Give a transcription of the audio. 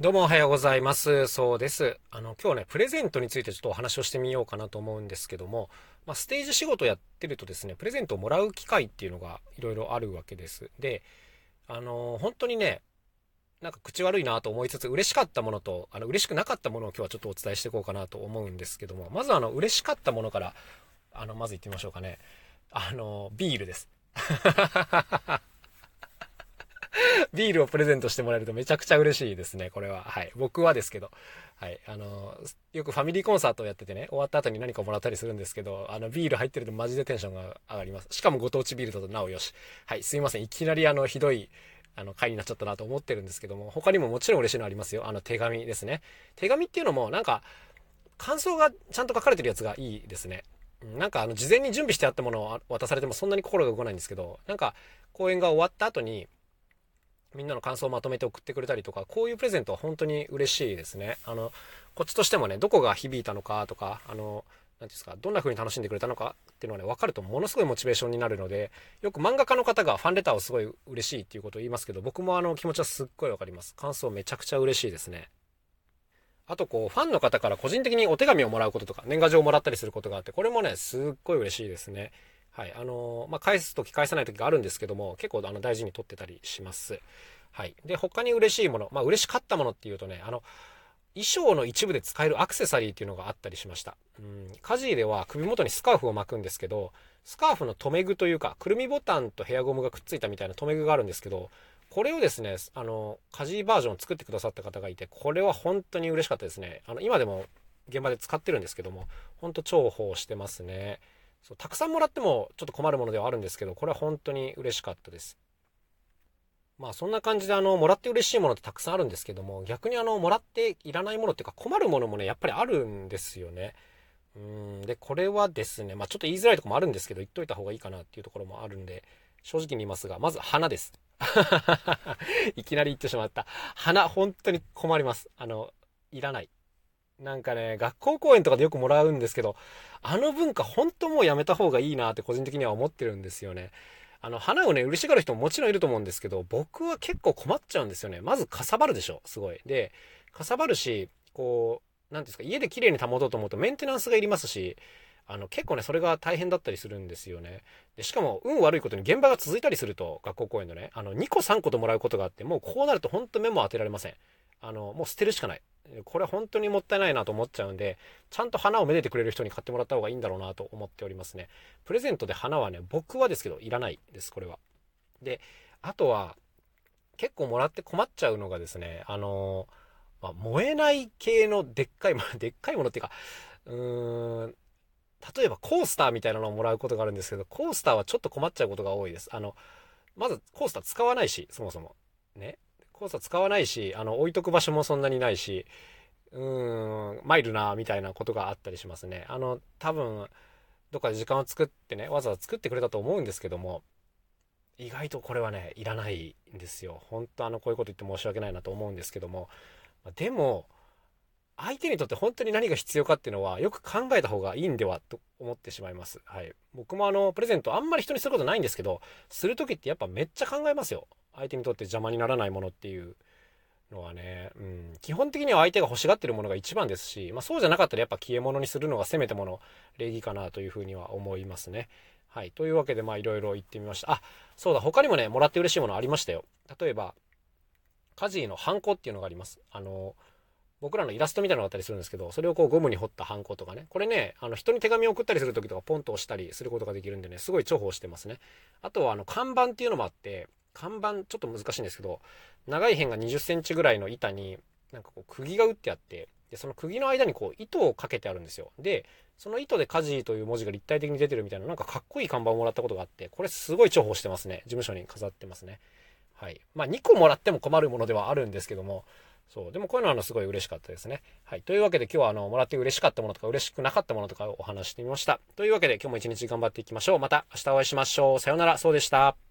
どうもおはようございます。そうです。あの、今日ね、プレゼントについてちょっとお話をしてみようかなと思うんですけども、まあ、ステージ仕事やってるとですね、プレゼントをもらう機会っていうのがいろいろあるわけです。で、あの本当にね、なんか口悪いなと思いつつ、嬉しかったものと、あの、嬉しくなかったものを今日はちょっとお伝えしていこうかなと思うんですけども、まずあの、嬉しかったものから、あの、まず言ってみましょうかね。あの、ビールです。ビールをプレゼントしてもらえるとめちゃくちゃ嬉しいですね、これは。はい。僕はですけど。はい。あの、よくファミリーコンサートをやっててね、終わった後に何かもらったりするんですけど、あの、ビール入ってるとマジでテンションが上がります。しかもご当地ビールだとなおよし。はい。すいません。いきなりあの、ひどい、あの、回になっちゃったなと思ってるんですけども、他にももちろん嬉しいのありますよ。あの、手紙ですね。手紙っていうのも、なんか、感想がちゃんと書かれてるやつがいいですね。なんかあの、事前に準備してあったものを渡されてもそんなに心が動かないんですけど、なんか、公演が終わった後に、みんなの感想をまとめて送ってくれたりとか、こういうプレゼントは本当に嬉しいですね。あの、こっちとしてもね、どこが響いたのかとか、あの、何ですか、どんな風に楽しんでくれたのかっていうのはね、分かるとものすごいモチベーションになるので、よく漫画家の方がファンレターをすごい嬉しいっていうことを言いますけど、僕もあの気持ちはすっごい分かります。感想めちゃくちゃ嬉しいですね。あとこう、ファンの方から個人的にお手紙をもらうこととか、年賀状をもらったりすることがあって、これもね、すっごい嬉しいですね。はい。あのまあ、返す時返さない時があるんですけども、結構あの大事に取ってたりします。はい。で、他に嬉しいもの、まあ、嬉しかったものっていうとね、あの、衣装の一部で使えるアクセサリーっていうのがあったりしました。うん、カジーでは首元にスカーフを巻くんですけど、スカーフの留め具というか、くるみボタンとヘアゴムがくっついたみたいな留め具があるんですけど、これをですね、あの、カジーバージョンを作ってくださった方がいて、これは本当に嬉しかったですね。あの、今でも現場で使ってるんですけども、本当重宝してますね。そうたくさんもらってもちょっと困るものではあるんですけど、これは本当に嬉しかったです。まあそんな感じであの、もらって嬉しいものってたくさんあるんですけども、逆にあの、もらっていらないものっていうか困るものもね、やっぱりあるんですよね。うん、で、これはですね、まあちょっと言いづらいとこもあるんですけど、言っといた方がいいかなっていうところもあるんで、正直に言いますが、まず花です。いきなり言ってしまった。花、本当に困ります。あの、いらない。なんかね、学校公演とかでよくもらうんですけど、あの文化本当もうやめた方がいいなって個人的には思ってるんですよね。あの、花をね、嬉しがる人ももちろんいると思うんですけど、僕は結構困っちゃうんですよね。まずかさばるでしょ、すごい。で、かさばるし、こう、なんですか、家で綺麗に保とうと思うとメンテナンスがいりますし、あの、結構ね、それが大変だったりするんですよね。で、しかも、運悪いことに現場が続いたりすると、学校公演のね、あの、2個3個ともらうことがあって、もうこうなると本当目も当てられません。あの、もう捨てるしかない。これ本当にもったいないなと思っちゃうんで、ちゃんと花をめでてくれる人に買ってもらった方がいいんだろうなと思っておりますね。プレゼントで花はね、僕はですけど、いらないです、これは。で、あとは、結構もらって困っちゃうのがですね、あのまあ、燃えない系のでっかいもの、でっかいものっていうか、うーん、例えばコースターみたいなのをもらうことがあるんですけど、コースターはちょっと困っちゃうことが多いです。あの、まずコースター使わないし、そもそも。ね。コースター使わないし、あの、置いとく場所もそんなにないし、うーん、参るな、みたいなことがあったりしますね。あの、多分、どっかで時間を作ってね、わざわざ作ってくれたと思うんですけども、意外とこれはね、いらないんですよ。本当あの、こういうこと言って申し訳ないなと思うんですけども。でも、相手にとって本当に何が必要かっていうのはよく考えた方がいいんではと思ってしまいます。はい。僕もあの、プレゼントあんまり人にすることないんですけど、する時ってやっぱめっちゃ考えますよ。相手にとって邪魔にならないものっていうのはね、うん。基本的には相手が欲しがってるものが一番ですし、まあそうじゃなかったらやっぱ消え物にするのがせめてもの礼儀かなというふうには思いますね。はい。というわけで、まあいろいろ言ってみました。あ、そうだ、他にもね、もらって嬉しいものありましたよ。例えば、カジーのハンコっていうのがあります。あの、僕らのイラストみたいなのがあったりするんですけど、それをこうゴムに彫ったハンコとかね。これね、あの人に手紙を送ったりする時とかポンと押したりすることができるんでね、すごい重宝してますね。あとはあの看板っていうのもあって、看板ちょっと難しいんですけど、長い辺が20センチぐらいの板に、なんかこう釘が打ってあって、で、その釘の間にこう糸をかけてあるんですよ。で、その糸でカジという文字が立体的に出てるみたいな、なんかかっこいい看板をもらったことがあって、これすごい重宝してますね。事務所に飾ってますね。はい。まあ、2個もらっても困るものではあるんですけども、そう。でもこういうのはすごい嬉しかったですね。はい。というわけで今日はあの、もらって嬉しかったものとか嬉しくなかったものとかをお話してみました。というわけで今日も一日頑張っていきましょう。また明日お会いしましょう。さようなら。そうでした。